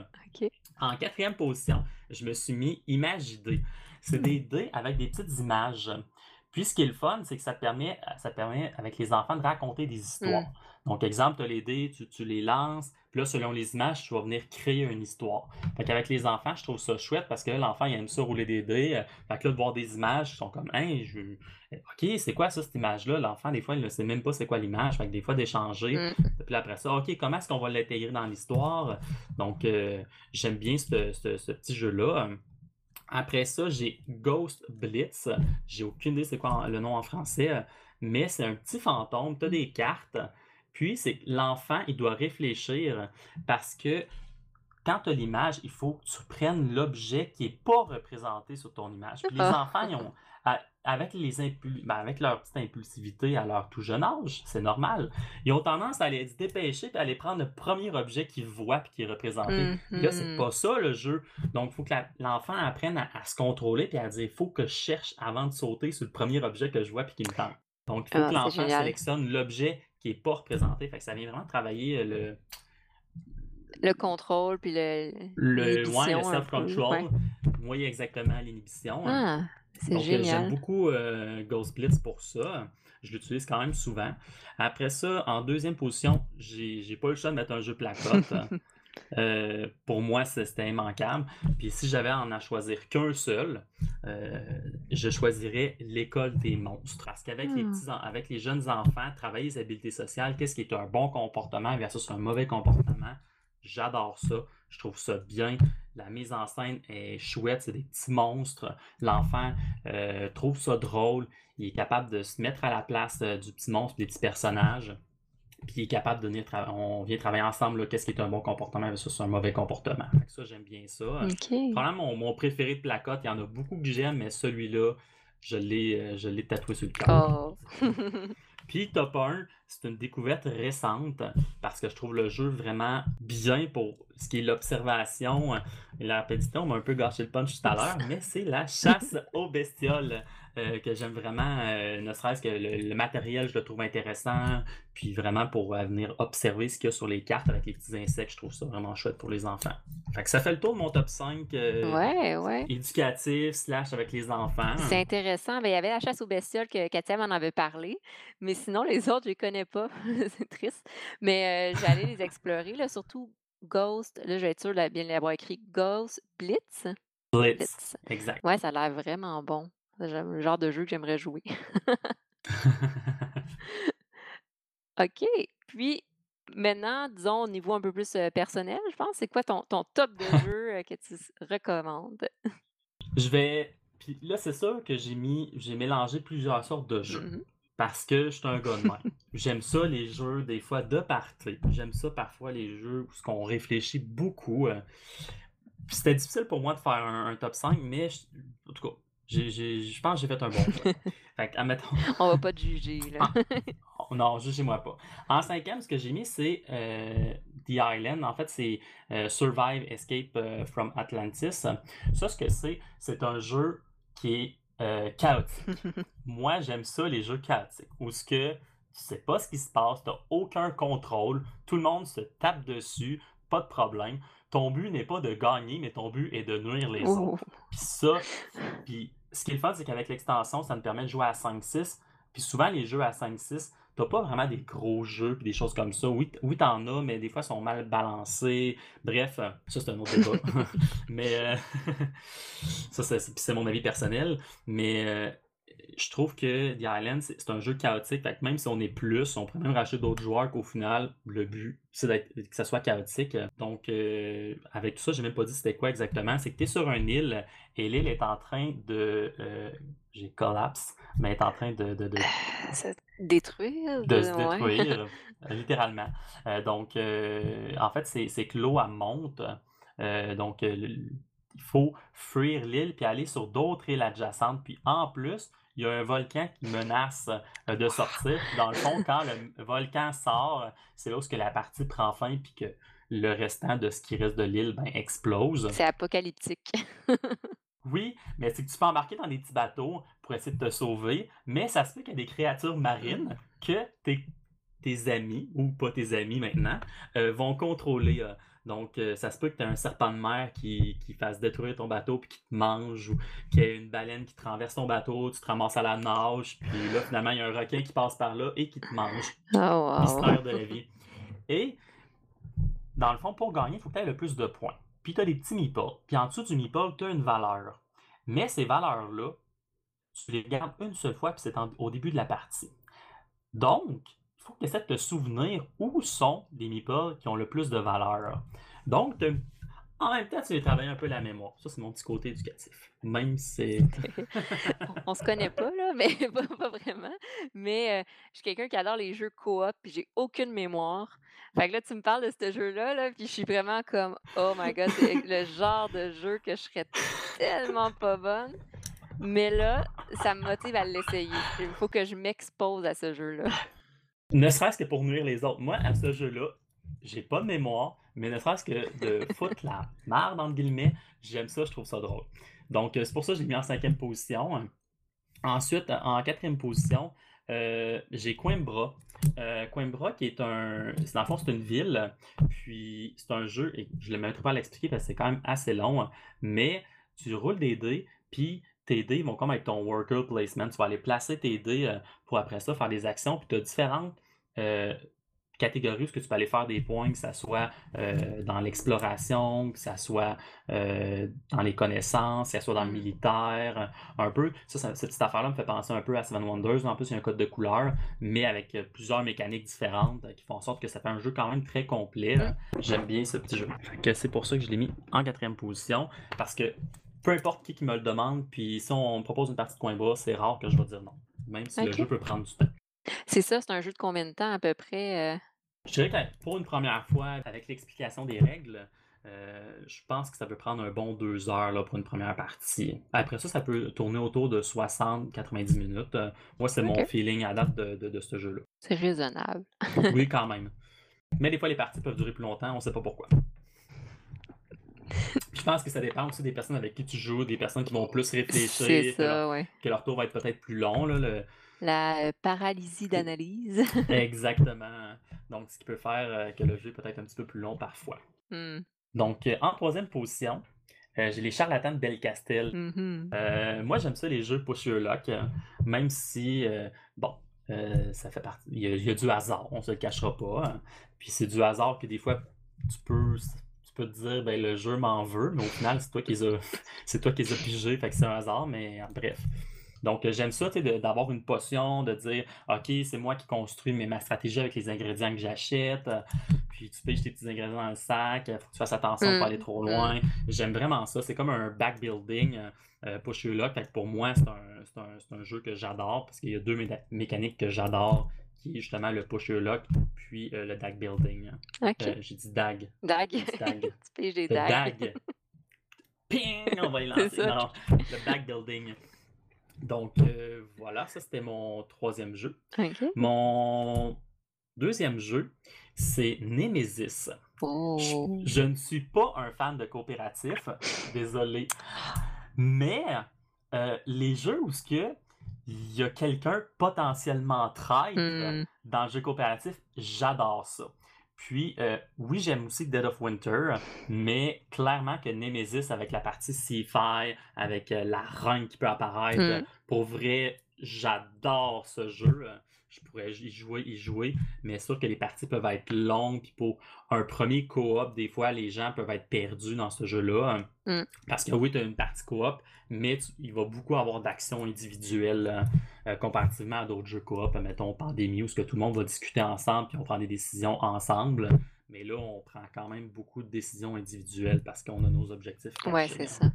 En quatrième position, je me suis mis Imagidé. C'est des dés avec des petites images. Puis ce qui est le fun, c'est que ça te permet, ça te permet avec les enfants de raconter des histoires. Donc, exemple, tu as les dés, tu, tu les lances, puis là, selon les images, tu vas venir créer une histoire. Fait qu'avec les enfants, je trouve ça chouette parce que l'enfant, il aime ça rouler des dés. euh, Fait que là, de voir des images, ils sont comme, hein, je... OK, c'est quoi ça, cette image-là? L'enfant, des fois, il ne sait même pas c'est quoi l'image. Fait que des fois, d'échanger. Mmh. Puis après ça, OK, comment est-ce qu'on va l'intégrer dans l'histoire? Donc, euh, j'aime bien ce, ce- ce petit jeu-là. Après ça, j'ai Ghost Blitz. J'ai aucune idée c'est quoi le nom en français, mais c'est un petit fantôme. Tu as des cartes. Puis, c'est l'enfant, il doit réfléchir parce que quand tu as l'image, il faut que tu prennes l'objet qui n'est pas représenté sur ton image. Puis les Ah. enfants, ils ont, avec, les impul- ben, avec leur petite impulsivité à leur tout jeune âge, c'est normal, ils ont tendance à aller se dépêcher et à aller prendre le premier objet qu'ils voient et qui est représenté. Puis Là, c'est pas ça le jeu. Donc, il faut que la- l'enfant apprenne à, à se contrôler et à dire il faut que je cherche avant de sauter sur le premier objet que je vois puis qui me tente. Donc, il faut Ah, que l'enfant sélectionne l'objet qui n'est pas représenté. Fait que ça vient vraiment travailler euh, le, Le contrôle, puis le, le, ouais, le self-control. ouais. Oui, exactement, l'inhibition. Ah, c'est euh, j'aime génial. beaucoup euh, Ghost Blitz pour ça. Je l'utilise quand même souvent. Après ça, en deuxième position, j'ai pas eu le choix de mettre un jeu placote. [laughs] Euh, pour moi, c'était immanquable. Puis si j'avais à en à choisir qu'un seul, euh, je choisirais l'école des monstres. Parce qu'avec les Hmm. petits, avec les jeunes enfants, travailler les habiletés sociales, qu'est-ce qui est un bon comportement versus un mauvais comportement, j'adore ça. Je trouve ça bien. La mise en scène est chouette, c'est des petits monstres. L'enfant euh, trouve ça drôle. Il est capable de se mettre à la place euh, du petit monstre, des petits personnages. Puis il est capable de venir travailler. On vient travailler ensemble, qu'est-ce qui est un bon comportement versus un mauvais comportement. Ça, j'aime bien ça. OK. Probablement mon, mon préféré de placote, il y en a beaucoup que j'aime, mais celui-là, je l'ai euh, je l'ai tatoué sur le cœur. Oh. [laughs] Puis Top 1, c'est une découverte récente parce que je trouve le jeu vraiment bien pour ce qui est l'observation et la rapidité. On m'a un peu gâché le punch tout à l'heure, mais c'est la chasse [laughs] aux bestioles euh, que j'aime vraiment, euh, ne serait-ce que le, le matériel, je le trouve intéressant. Puis vraiment pour euh, venir observer ce qu'il y a sur les cartes avec les petits insectes, je trouve ça vraiment chouette pour les enfants. Fait que ça fait le tour de mon top 5 euh, ouais, ouais. éducatif slash avec les enfants. C'est intéressant. Ben, il y avait la chasse aux bestioles que Katia m'en avait parlé, mais sinon, les autres, je les connais pas. [laughs] c'est triste. Mais euh, j'allais les explorer, là, surtout Ghost. Là, je vais être sûre de bien l'avoir écrit Ghost Blitz. Blitz. Blitz. Exact. Ouais, ça a l'air vraiment bon. C'est le genre de jeu que j'aimerais jouer. [laughs] [laughs] OK. Puis, maintenant, disons, au niveau un peu plus euh, personnel, je pense, c'est quoi ton, ton top de jeu euh, que tu recommandes? Je vais. Puis là, c'est sûr que j'ai mis. J'ai mélangé plusieurs sortes de jeux. Mhm. Parce que je suis un gars de même. J'aime ça, les jeux, des fois, de party. J'aime ça, parfois, les jeux où on réfléchit beaucoup. euh. C'était difficile pour moi de faire un, un top 5, mais je- en tout cas, je pense que j'ai fait un bon choix. [laughs] fait admettons, On va pas te juger, là. Oh, non, jugez-moi pas. En cinquième, ce que j'ai mis, c'est euh, The Island. En fait, c'est euh, Survive Escape from Atlantis. Ça, ce que c'est, c'est un jeu qui est euh, chaotique. [laughs] Moi, j'aime ça, les jeux chaotiques, où ce que tu sais pas ce qui se passe, tu aucun contrôle, tout le monde se tape dessus, pas de problème. Ton but n'est pas de gagner, mais ton but est de nuire les autres. Puis ça, puis ce qui est le fun, c'est qu'avec l'extension, ça me permet de jouer à 5-6. Puis souvent, les jeux à 5-6, t'as pas vraiment des gros jeux puis des choses comme ça. Oui, oui t'en as, mais des fois, ils sont mal balancés. Bref, euh, ça, c'est un autre débat. [laughs] mais euh, [laughs] ça, c'est mon avis personnel. Mais euh, je trouve que The Island, c'est un jeu chaotique. Fait que même si on est plus, on pourrait même racheter d'autres joueurs qu'au final, le but, c'est que ça soit chaotique. Donc, euh, avec tout ça, j'ai même pas dit c'était quoi exactement. C'est que tu es sur une île et l'île est en train de. euh, j'ai collapse, mais est en train de, de, de, Se détruire? de se détruire, [laughs] euh, littéralement. Euh, donc, en fait, c'est que l'eau, elle monte. Donc, il faut fuir l'île puis aller sur d'autres îles adjacentes. Puis, en plus, il y a un volcan qui menace euh, de sortir. Dans le fond, [laughs] quand le volcan sort, c'est là où la partie prend fin puis que le restant de ce qui reste de l'île ben, explose. C'est apocalyptique. [laughs] Oui, mais c'est que tu peux embarquer dans des petits bateaux pour essayer de te sauver, mais ça se fait qu'il y a des créatures marines que tes, tes amis, ou pas tes amis maintenant, euh, vont contrôler. euh. Donc, euh, ça se peut que tu aies un serpent de mer qui, qui fasse détruire ton bateau puis qui te mange, ou qu'il y ait une baleine qui traverse ton bateau, tu te ramasses à la nage, puis là, finalement, il y a un requin qui passe par là et qui te mange. Oh, wow. Mystère de la vie. Et, dans le fond, pour gagner, il faut que tu aies le plus de points. Puis tu as des petits meeples. Puis en dessous du meeple, tu as une valeur. Mais ces valeurs-là, tu les gardes une seule fois, puis c'est au début de la partie. Donc, faut que tu essaies de te souvenir où sont les meeples qui ont le plus de valeur. Donc, en même temps, tu vas travailler un peu la mémoire. Ça, c'est mon petit côté éducatif. Même si c'est. [laughs] On se connaît pas, là, mais [laughs] pas, pas vraiment. Mais euh, je suis quelqu'un qui adore les jeux coop, puis j'ai aucune mémoire. Fait que là, tu me parles de ce jeu-là, là, puis je suis vraiment comme, oh my god, c'est le genre de jeu que je serais tellement pas bonne. Mais là, ça me motive à l'essayer. Il faut que je m'expose à ce jeu-là. Ne serait-ce que pour nuire les autres. Moi, à ce jeu-là, j'ai pas de mémoire, mais ne serait-ce que de [laughs] foutre la merde, entre guillemets, j'aime ça, je trouve ça drôle. Donc, euh, c'est pour ça que je l'ai mis en cinquième position. Ensuite, en quatrième position, euh, j'ai Coimbra. Euh, Coimbra, qui est un. c'est- Dans le fond, c'est une ville. Puis, c'est un jeu, et je ne le mettrai pas à l'expliquer parce que c'est quand même assez long. Mais tu roules des dés, puis tes dés vont comme être ton worker placement. Tu vas aller placer tes dés euh, pour après ça faire des actions. Puis, tu as différentes euh, catégories où ce que tu peux aller faire des points, que ça soit euh, dans l'exploration, que ça soit dans les connaissances, que ça soit dans le Mm. militaire, un peu. Ça, ça- cette petite affaire-là me fait penser un peu à Seven Wonders. En plus, il y a un code de couleur, mais avec plusieurs mécaniques différentes qui font en sorte que ça fait un jeu quand même très complet. là. J'aime bien ce petit jeu. C'est pour ça que je l'ai mis en quatrième position, parce que peu importe qui, qui me le demande, puis si on me propose une partie de coin bas, c'est rare que je vais dire non. Même si le jeu peut prendre du temps. C'est ça, c'est un jeu de combien de temps à peu près? euh? Je dirais que pour une première fois, avec l'explication des règles, euh, je pense que ça peut prendre un bon deux heures là, pour une première partie. Après ça, ça peut tourner autour de 60-90 minutes. Euh, moi, c'est mon feeling à date de, de- de ce jeu-là. C'est raisonnable. [laughs] Oui, quand même. Mais des fois, les parties peuvent durer plus longtemps, on ne sait pas pourquoi. Je pense que ça dépend aussi des personnes avec qui tu joues, des personnes qui vont plus réfléchir, C'est que leur, ça, ouais. que leur tour va être peut-être plus long. là, le- La euh, paralysie d'analyse. [laughs] Exactement. Donc, ce qui peut faire euh, que le jeu est peut-être un petit peu plus long parfois. Hmm. Donc, euh, en troisième position, euh, j'ai les charlatans de Belcastel. Mhm. Euh, moi, j'aime ça, les jeux push your luck, euh, même si, bon, ça fait partie. Il y, a, il y a du hasard, on se le cachera pas. hein. Puis c'est du hasard que des fois, tu peux, peux te dire, ben, le jeu m'en veut, mais au final, c'est toi qui les as, [laughs] c'est toi qui les as pigés, fait c'est un hasard, mais euh, bref. Donc, euh, j'aime ça, tu sais, de- d'avoir une potion, de dire, OK, c'est moi qui construis mes, ma stratégie avec les ingrédients que j'achète. euh, Puis tu piges tes petits ingrédients dans le sac, il faut que tu fasses attention de Mm, pas aller trop mm. loin. J'aime vraiment ça. C'est comme un back building euh, euh, push que pour moi, c'est un, un- un jeu que j'adore parce qu'il y a deux mé- mécaniques que j'adore, qui est justement le push your luck, puis euh, le deck building. Euh, J'ai dit dag. Dag. Dit dag. [laughs] tu piges des dagues. dag. [laughs] Ping! On va y C'est lancer. Non, non, le back building. Donc euh, voilà, ça c'était mon troisième jeu. Mon deuxième jeu, c'est Nemesis. Oh. Je, je ne suis pas un fan de coopératif, [gasps] désolé. Mais euh, les jeux où ce que il y a quelqu'un potentiellement traître Hmm. dans le jeu coopératif, j'adore ça. Puis, euh, oui, j'aime aussi Dead of Winter, mais clairement que Nemesis, avec la partie sci-fi, avec euh, la reine qui peut apparaître, Mm. euh, pour vrai, j'adore ce jeu. Je pourrais y jouer, y jouer, mais sûr que les parties peuvent être longues. Puis pour un premier coop, des fois, les gens peuvent être perdus dans ce jeu-là. Mm. Parce que oui, tu as une partie coop, mais tu- il va beaucoup avoir d'actions individuelles euh, comparativement à d'autres jeux coop, mettons Pandémie, où ce que tout le monde va discuter ensemble puis on prend des décisions ensemble. Mais là, on prend quand même beaucoup de décisions individuelles parce qu'on a nos objectifs. Cachés. c'est ça.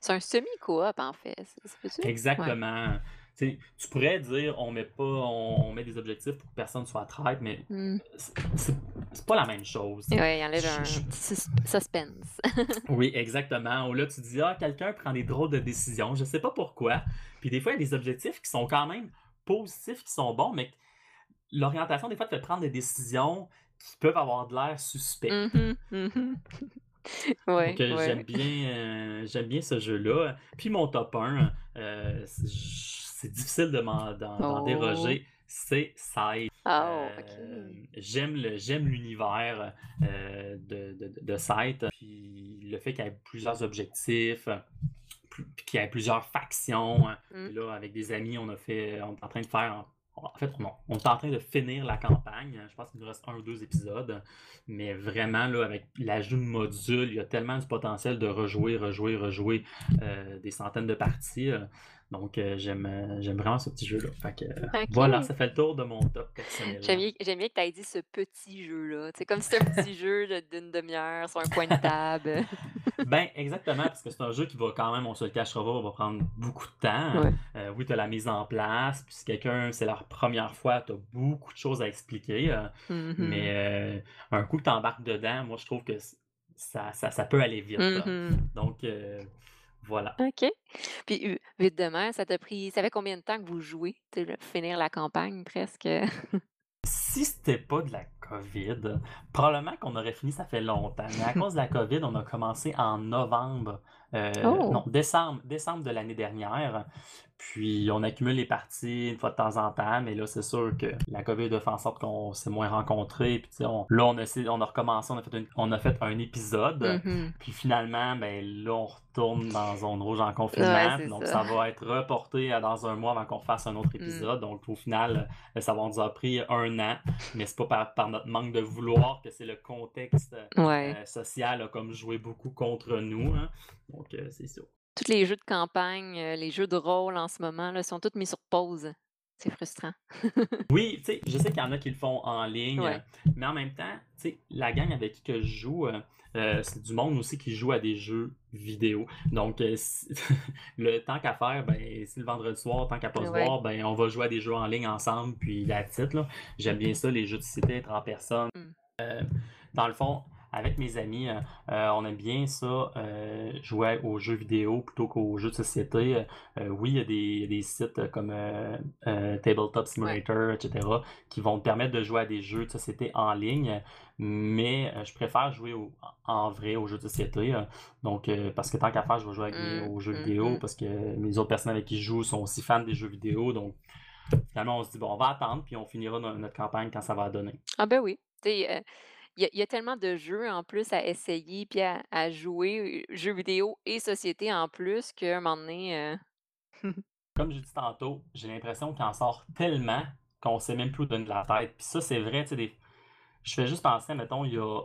C'est un semi-coop, en fait. Exactement. Tu pourrais dire on met pas on, on met des objectifs pour que personne soit traite, mais Hmm. c'est- pas la même chose. Ouais, il enlève un Je- je- petit suspense. [laughs] Oui, exactement. Ou là, tu dis, ah, quelqu'un prend des drôles de décisions. Je sais pas pourquoi. Puis des fois, il y a des objectifs qui sont quand même positifs, qui sont bons, mais l'orientation, des fois, te fait prendre des décisions qui peuvent avoir de l'air suspects. Mmh mh. [laughs] Ouais, Donc, euh, ouais. j'aime bien, euh, bien ce jeu-là. Puis mon top 1, euh, c'est c'est difficile de m'en, d'en, d'en Oh! déroger, c'est Scythe. Oh, Euh, j'aime le, j'aime l'univers euh, de, de, de puis le fait qu'il y ait plusieurs objectifs, plus- puis qu'il y ait plusieurs factions. Mmh. Puis là, avec des amis, on a fait, on est en train de faire, en fait, non, on est en train de finir la campagne. Je pense qu'il nous reste un ou deux épisodes, mais vraiment, là, avec l'ajout de modules, il y a tellement du potentiel de rejouer, rejouer, rejouer euh, des centaines de parties. Donc, euh, j'aime, euh, j'aime vraiment ce petit jeu-là. Fait que, euh, voilà, ça fait le tour de mon top personnel. J'aime bien j'aime bien que tu aies dit ce petit jeu-là. C'est comme si c'était un petit jeu d'une demi-heure sur un coin de table. [laughs] Ben, exactement, parce que c'est un jeu qui va quand même, on se le cachera pas, va prendre beaucoup de temps. Ouais. Euh, oui, tu as la mise en place, puis si quelqu'un, c'est leur première fois, tu as beaucoup de choses à expliquer. euh, Mmh mais un coup que tu embarques dedans, moi, je trouve que ça, ça, ça peut aller vite. là. Mmh Donc, euh, voilà. OK. Puis, heu, vite de même, ça t'a pris ça fait combien de temps que vous jouez? Finir la campagne presque? [laughs] Si c'était pas de la COVID, probablement qu'on aurait fini, ça fait longtemps. Mais à cause de la [laughs] COVID, on a commencé en novembre, euh, non, Oh! décembre, décembre de l'année dernière. Puis on accumule les parties une fois de temps en temps, mais là, c'est sûr que la COVID a fait en sorte qu'on s'est moins rencontrés. Puis on- là, on a, on a recommencé, on a fait, une- on a fait un épisode. Mmh Puis finalement, ben là, on retourne dans zone rouge en confinement. Donc, ça. ça va être reporté à dans un mois avant qu'on fasse un autre Mmh. épisode. Donc, au final, euh, ça va nous a pris un an. Mais c'est pas par, par notre manque de vouloir que c'est le contexte Ouais. euh, social a comme joué beaucoup contre nous. hein. Donc, euh, c'est ça. Tous les jeux de campagne, heu, les jeux de rôle en ce moment là, sont tous mis sur pause. C'est frustrant. [laughs] Oui, tu sais, je sais qu'il y en a qui le font en ligne, Ouais. mais en même temps, tu sais, la gang avec qui que je joue, euh, euh, c'est du monde aussi qui joue à des jeux vidéo. Donc, euh, [laughs] le tant qu'à faire, ben, si le vendredi soir, tant qu'à pas se Ouais. voir, ben, on va jouer à des jeux en ligne ensemble, puis la titre, là. J'aime bien ça, les jeux de société, être en personne. Mmh. Euh, dans le fond, avec mes amis, euh, euh, on aime bien ça, euh, jouer aux jeux vidéo plutôt qu'aux jeux de société. Oui, il y a des, sites comme Tabletop Ouais. Simulator, etc., qui vont te permettre de jouer à des jeux de société en ligne, mais je préfère jouer au- en vrai aux jeux de société. donc, parce que tant qu'à faire, je vais jouer avec mes- Mmh. aux jeux Mmh vidéo, mh. parce que mes autres personnes avec qui je joue sont aussi fans des jeux vidéo. Donc, finalement, on se dit, bon, on va attendre, puis on finira no- notre campagne quand ça va donner. Ah ben oui. Il y a il y a tellement de jeux en plus à essayer puis à à jouer, jeux vidéo et société en plus qu'à un moment donné, heu [laughs] Comme j'ai dit tantôt, j'ai l'impression qu'il en sort tellement qu'on sait même plus où donner de la tête. Puis ça, c'est vrai, tu sais, des... je fais juste penser, mettons, il y a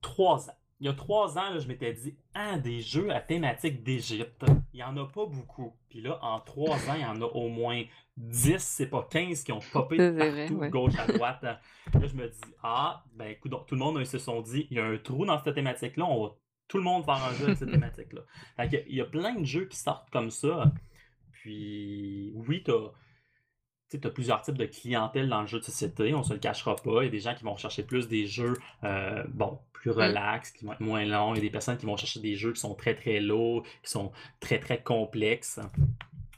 trois ans. Il y a trois ans, là, je m'étais dit, ah, des jeux à thématique d'Égypte, il n'y en a pas beaucoup. Puis là, en trois ans, il y en a au moins 10, c'est pas 15 qui ont popé vrai, partout, ouais. gauche à [laughs] droite. Là, je me dis, ah, ben écoute, tout le monde ils se sont dit, il y a un trou dans cette thématique-là, on va tout le monde faire un jeu avec cette [laughs] thématique-là. Que, il y a plein de jeux qui sortent comme ça. Puis, oui, tu as, plusieurs types de clientèle dans le jeu de société, on se le cachera pas. Il y a des gens qui vont chercher plus des jeux, euh, bon, plus Mmh. relax, qui vont être moins longs. Il y a des personnes qui vont chercher des jeux qui sont très, très lourds, qui sont très, très complexes.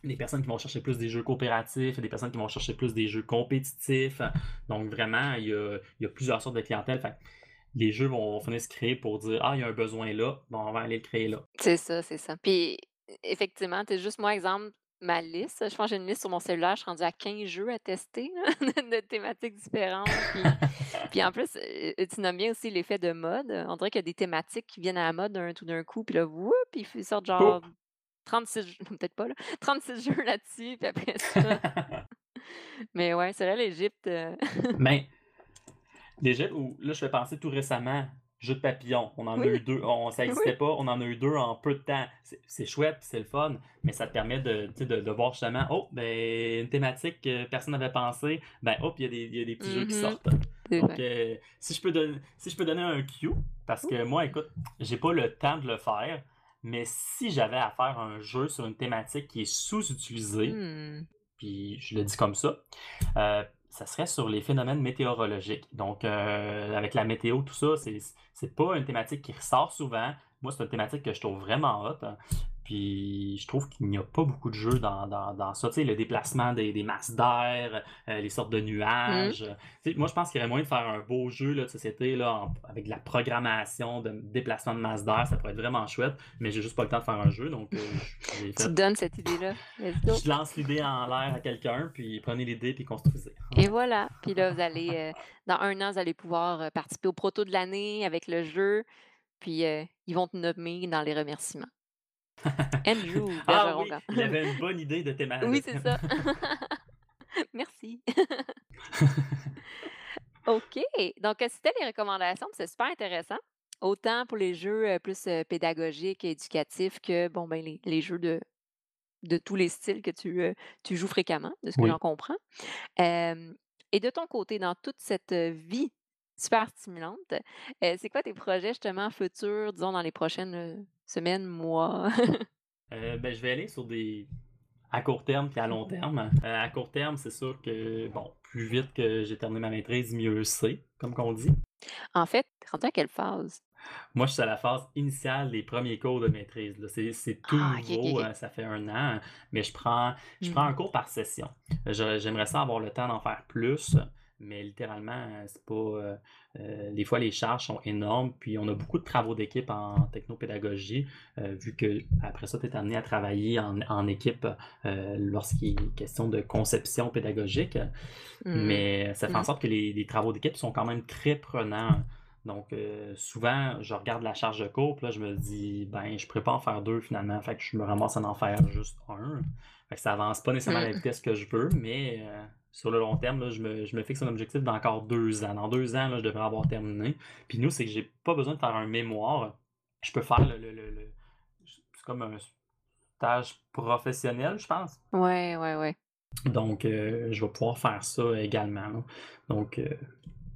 Des personnes qui vont chercher plus des jeux coopératifs, des personnes qui vont chercher plus des jeux compétitifs. Donc, vraiment, il y a, il y a plusieurs sortes de clientèle. Fait les jeux vont, finir se créer pour dire Ah, il y a un besoin là, bon, on va aller le créer là. C'est ça, c'est ça. Puis, effectivement, tu juste moi, exemple, ma liste, je pense que j'ai une liste sur mon cellulaire, je suis rendue à 15 jeux à tester, là, [laughs] de thématiques différentes. Puis [laughs] puis en plus, heu, tu nommes bien aussi l'effet de mode. On dirait qu'il y a des thématiques qui viennent à la mode d'un tout d'un coup, puis là, ils f ils sortent genre! 36 jeux peut-être pas là, 36 [laughs] jeux là-dessus, puis après ça [laughs] mais ouais, c'est vrai l'Égypte, heu [laughs] Mais l'Égypte, ou là, je fais penser tout récemment, jeu de papillon. On en a eu 2. On, ça Oui! n'existait pas, on en a eu 2 en peu de temps. C'est chouette, c'est le fun, mais ça te permet de, de, de voir justement, oh, ben, une thématique que personne n'avait pensé, ben, hop, il y, a des- il y a des petits jeux qui Mmh mh. sortent. Donc, euh, si, je peux donner, si je peux donner un cue, parce que moi, écoute, j'ai pas le temps de le faire, mais si j'avais à faire un jeu sur une thématique qui est sous-utilisée, Mmh. puis je le dis comme ça, euh, ça serait sur les phénomènes météorologiques. Donc, euh, avec la météo, tout ça, c'est c'est pas une thématique qui ressort souvent. Moi, c'est une thématique que je trouve vraiment hot. Puis je trouve qu'il n'y a pas beaucoup de jeux dans, dans, dans ça. Tu sais, le déplacement des, des masses d'air, euh, les sortes de nuages. Tu sais, moi, je pense qu'il y aurait moyen de faire un beau jeu là, de société là, en- avec de la programmation, de déplacement de masse d'air. Ça pourrait être vraiment chouette, mais j'ai juste pas le temps de faire un jeu. Donc, euh, Tu fait. te donnes cette idée-là. Je lance l'idée en l'air à quelqu'un, puis prenez l'idée, puis construisez. Et voilà. Puis là, vous allez, euh, dans un an, vous allez pouvoir euh, participer au proto de l'année avec le jeu. Puis ils vont te nommer dans les remerciements. [laughs] Andrew Ah oui, il avait une bonne idée de thème. Oui, c'est ça. [laughs] Merci. [laughs] OK. Donc, euh, c'était les recommandations. C'est super intéressant. Autant pour les jeux euh, plus euh, pédagogiques et éducatifs que bon, ben, les, les jeux de, de tous les styles que tu, tu joues fréquemment, de ce que Oui. j'en comprends. Euh, et de ton côté, dans toute cette vie super stimulante, euh, c'est quoi tes projets justement futurs, disons, dans les prochaines semaines, mois? Euh, ben, je vais aller sur des. à court terme puis à long terme. Euh, à court terme, c'est sûr que, bon, plus vite que j'ai terminé ma maîtrise, mieux c'est, comme qu'on dit. en fait, rendu à quelle phase? Moi, je suis à la phase initiale des premiers cours de maîtrise. là. C'est, c'est tout Ah, nouveau, euh, ça fait un an, mais je prends, je prends un Mhm. cours par session. J'aimerais ça avoir le temps d'en faire plus, mais littéralement, c'est pas. euh, euh, des fois, les charges sont énormes, puis on a beaucoup de travaux d'équipe en technopédagogie, euh, vu que après ça, tu es amené à travailler en, en équipe lorsqu'il est question de conception pédagogique. Hmm. Mais ça fait en Mhm. sorte que les, les travaux d'équipe sont quand même très prenants. Donc, euh, souvent, je regarde la charge de cours, puis là, je me dis, ben, je pourrais pas en faire deux finalement. Fait que je me ramasse à en faire juste un. Fait que ça avance pas nécessairement à la Hmm. vitesse que je veux, mais euh, sur le long terme, là, je me, je me fixe un objectif d'encore deux ans. Dans deux ans, là, je devrais avoir terminé. Puis nous, c'est que j'ai pas besoin de faire un mémoire. Je peux faire le, le- le- le- c'est comme un stage professionnel, je pense. Ouais, ouais, ouais. Donc, euh, je vais pouvoir faire ça également. là. Donc, euh,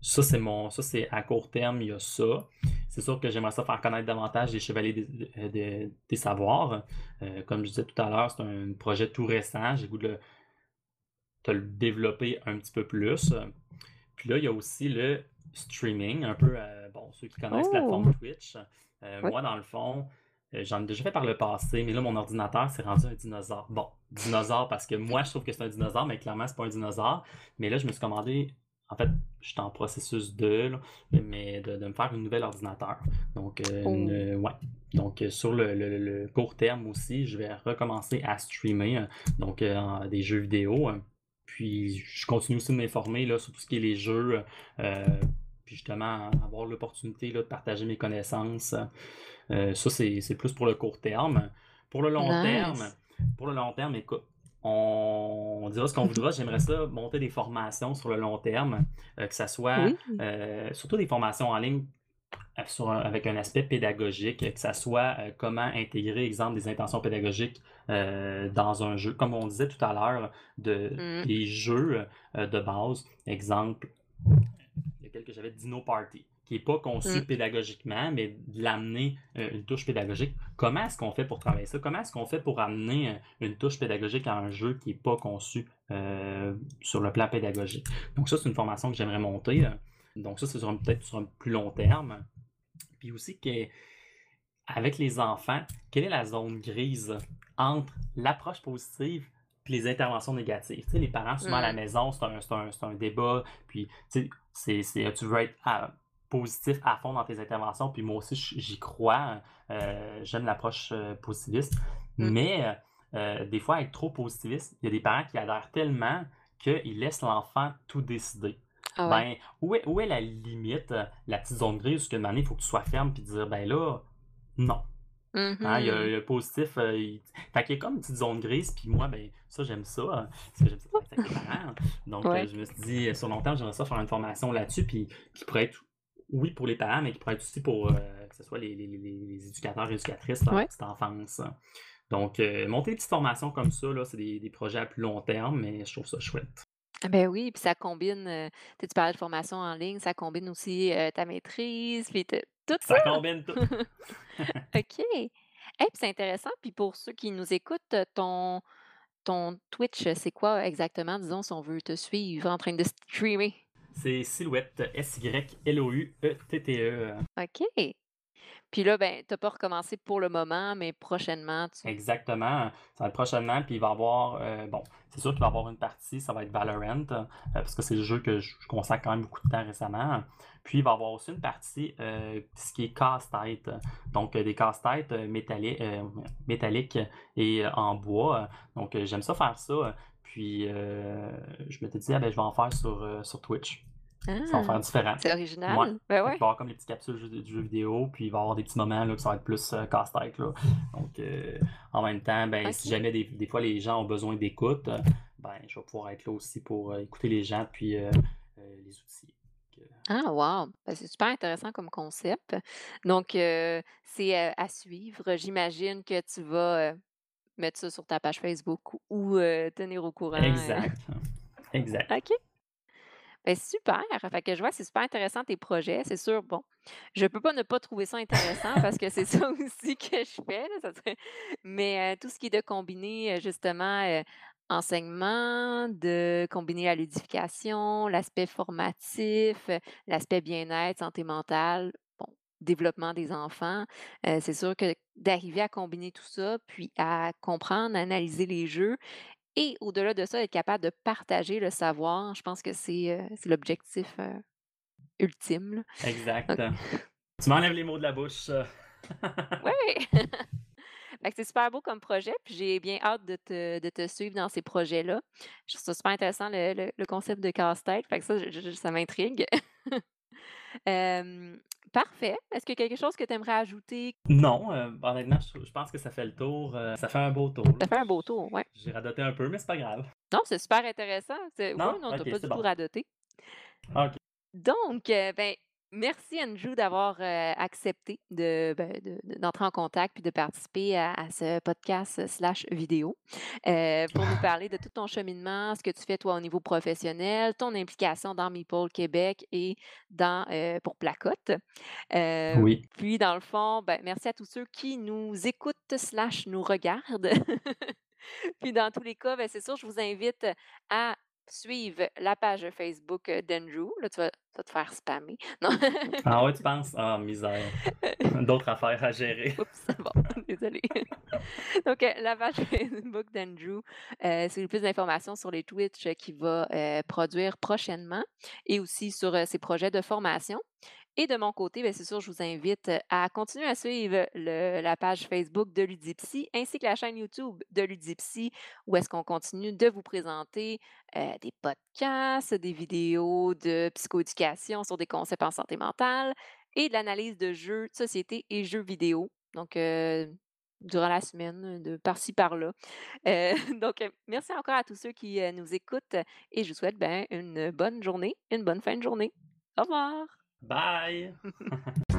ça, c'est mon, ça, c'est à court terme, il y a ça. C'est sûr que j'aimerais ça faire connaître davantage les chevaliers des, des- des savoirs. Euh, comme je disais tout à l'heure, c'est un projet tout récent. J'ai goût de le, de le développer un petit peu plus. Puis là, il y a aussi le streaming, un peu, euh, bon, ceux qui connaissent la Oh! plateforme Twitch. Euh, Oui. Moi, dans le fond, euh, j'en ai déjà fait par le passé, mais là, mon ordinateur s'est rendu un dinosaure. Bon, dinosaure parce que moi, je trouve que c'est un dinosaure, mais clairement, c'est pas un dinosaure. Mais là, je me suis commandé, en fait, je suis en processus de, là, mais de, de me faire une nouvelle ordinateur. Donc, euh, Oh! une- ouais. Donc, euh, sur le, le- le court terme aussi, je vais recommencer à streamer, euh, donc des jeux vidéo. Puis, je continue aussi de m'informer sur tout ce qui est les jeux. euh, puis justement, avoir l'opportunité de partager mes connaissances. Euh, ça, c'est plus pour le court terme. Pour le long terme, pour le long terme, écoute, on, on dira ce qu'on voudra. [laughs] J'aimerais ça monter des formations sur le long terme, euh, que ça soit Oui. surtout des formations en ligne sur un- avec un aspect pédagogique, que ça soit euh, comment intégrer, exemple, des intentions pédagogiques euh, dans un jeu. Comme on disait tout à l'heure, de, Mm. les jeux euh, de base, exemple, lequel que j'avais, Dino Party, qui n'est pas conçu Mm. pédagogiquement, mais de l'amener euh, une touche pédagogique. Comment est-ce qu'on fait pour travailler ça? Comment est-ce qu'on fait pour amener euh, une touche pédagogique à un jeu qui n'est pas conçu euh, sur le plan pédagogique? Donc ça, c'est une formation que j'aimerais monter. Donc ça, c'est peut-être sur un plus long terme. Puis aussi que avec les enfants, quelle est la zone grise entre l'approche positive et les interventions négatives? Tu sais, les parents, souvent à la Mm. maison, c'est un, un- un débat, puis tu sais, c'est- c'est- tu veux être à- positif à fond dans tes interventions, puis moi aussi, j'y crois. euh, J'aime l'approche euh, positiviste. Mm. Mais euh, des fois, être trop positiviste, il y a des parents qui adhèrent tellement qu'ils laissent l'enfant tout décider. Ah ouais. Ben, où est, où est la limite, euh, la petite zone grise, année, il faut que tu sois ferme puis dire, ben là, non. Hein, il y a Mhm. le positif. euh, il... Fait qu'il y a comme une petite zone grise, puis moi, ben, ça, j'aime ça. hein, parce que j'aime ça avec parents. Donc, Ouais. euh, je me suis dit, sur long terme, j'aimerais ça faire une formation là-dessus, puis qui pourrait être, oui, pour les parents, mais qui pourrait être aussi pour euh, que ce soit les, les- les- les éducateurs et éducatrices dans la Ouais. petite enfance. Donc, monter des petites formations comme ça, là, c'est des, des projets à plus long terme, mais je trouve ça chouette. Ah Ben oui, puis ça combine, euh, tu sais, tu parlais de formation en ligne, ça combine aussi euh, ta maîtrise, puis tout ça. Ça combine tout. [laughs] OK. Hey, puis c'est intéressant. Puis pour ceux qui nous écoutent, euh, ton, ton Twitch, c'est quoi exactement, disons, si on veut te suivre en train de streamer? C'est Silhouette, S-Y-L-O-U-E-T-T-E. OK. Puis là, ben, tu as pas recommencé pour le moment, mais prochainement, tu Exactement, ça va être prochainement, puis il va y avoir, heu, bon, c'est sûr qu'il va y avoir une partie, ça va être Valorant, heu, parce que c'est le jeu que je consacre quand même beaucoup de temps récemment. Puis il va y avoir aussi une partie, heu, ce qui est casse-tête, donc des casse-têtes, métalliques et euh, en bois. Donc j'aime ça faire ça, puis je m'étais dit: «Ah ben, je vais en faire sur, sur Twitch». Ça va Ah! faire différent. C'est Ouais. original. Ben ouais. va y avoir comme les petites capsules du jeu vidéo, puis il va y avoir des petits moments là, que ça va être plus euh, casse-tête. Là. Donc, euh, en même temps, ben, si jamais des, des fois les gens ont besoin d'écoute, euh, ben, je vais pouvoir être là aussi pour euh, écouter les gens, puis euh, euh, les outils. Donc, euh, Ah wow! Ben, c'est super intéressant comme concept. Donc, c'est, à suivre. J'imagine que tu vas, mettre ça sur ta page Facebook ou, tenir au courant, exact. Exact. OK. Ben, super! Fait que je vois, c'est super intéressant tes projets. C'est sûr, bon, je peux pas ne pas trouver ça intéressant parce que c'est ça [laughs] aussi que je fais, ça serait mais tout ce qui est de combiner, justement, enseignement, de combiner la ludification, l'aspect formatif, l'aspect bien-être, santé mentale, bon, développement des enfants, c'est sûr que d'arriver à combiner tout ça, puis à comprendre, analyser les jeux et au-delà de ça, être capable de partager le savoir, je pense que c'est, c'est l'objectif, heu, ultime, là. Exact. Donc [laughs] Tu m'enlèves les mots de la bouche. [laughs] [laughs] que c'est super beau comme projet, puis j'ai bien hâte de te de te suivre dans ces projets-là. Je trouve ça super intéressant le le le concept de casse-tête, fait que ça, je ça m'intrigue. [laughs] Parfait. Est-ce qu'il y a quelque chose que tu aimerais ajouter? non, euh, honnêtement, je, je pense que ça fait le tour. euh, ça fait un beau tour. Ça fait un beau tour, ouais. J'ai radoté un peu, mais c'est pas grave. Non, c'est super intéressant. C'est ouais, Non? non, tu Ok, as pas du tout radoté. Ok. Donc, heu, ben, merci Andrew d'avoir, heu, accepté de, ben, de de d'entrer en contact puis de participer à à ce podcast, slash vidéo, heu, pour nous parler de tout ton cheminement, ce que tu fais toi au niveau professionnel, ton implication dans Meeple Québec et dans, heu, pour Placotte. Heu, Oui. puis dans le fond, ben, merci à tous ceux qui nous écoutent slash nous regardent. [laughs] Puis dans tous les cas, ben, c'est sûr, je vous invite à suivre la page Facebook, d'Andrew. Là, tu vas tu vas te faire spammer. [laughs] Non. [laughs] Ah ouais, tu penses? Ah, misère. [laughs] D'autres affaires à gérer. Oups, bon, désolée. Donc, heu, la page Facebook d'Andrew, heu, c'est plus d'informations sur les Twitch, heu, qu'il va, produire prochainement et aussi sur, ses projets de formation. Et de mon côté, bien, c'est sûr, je vous invite, heu, à continuer à suivre la page Facebook de Ludipsy ainsi que la chaîne YouTube de Ludipsy où est-ce qu'on continue de vous présenter, heu, des podcasts, des vidéos de psychoéducation sur des concepts en santé mentale et de l'analyse de jeux de société et jeux vidéo. Donc, heu, durant la semaine, de par-ci par-là. [laughs] Donc, merci encore à tous ceux qui, nous écoutent et je vous souhaite, ben, une bonne journée, une bonne fin de journée. Au revoir. Bye! [laughs]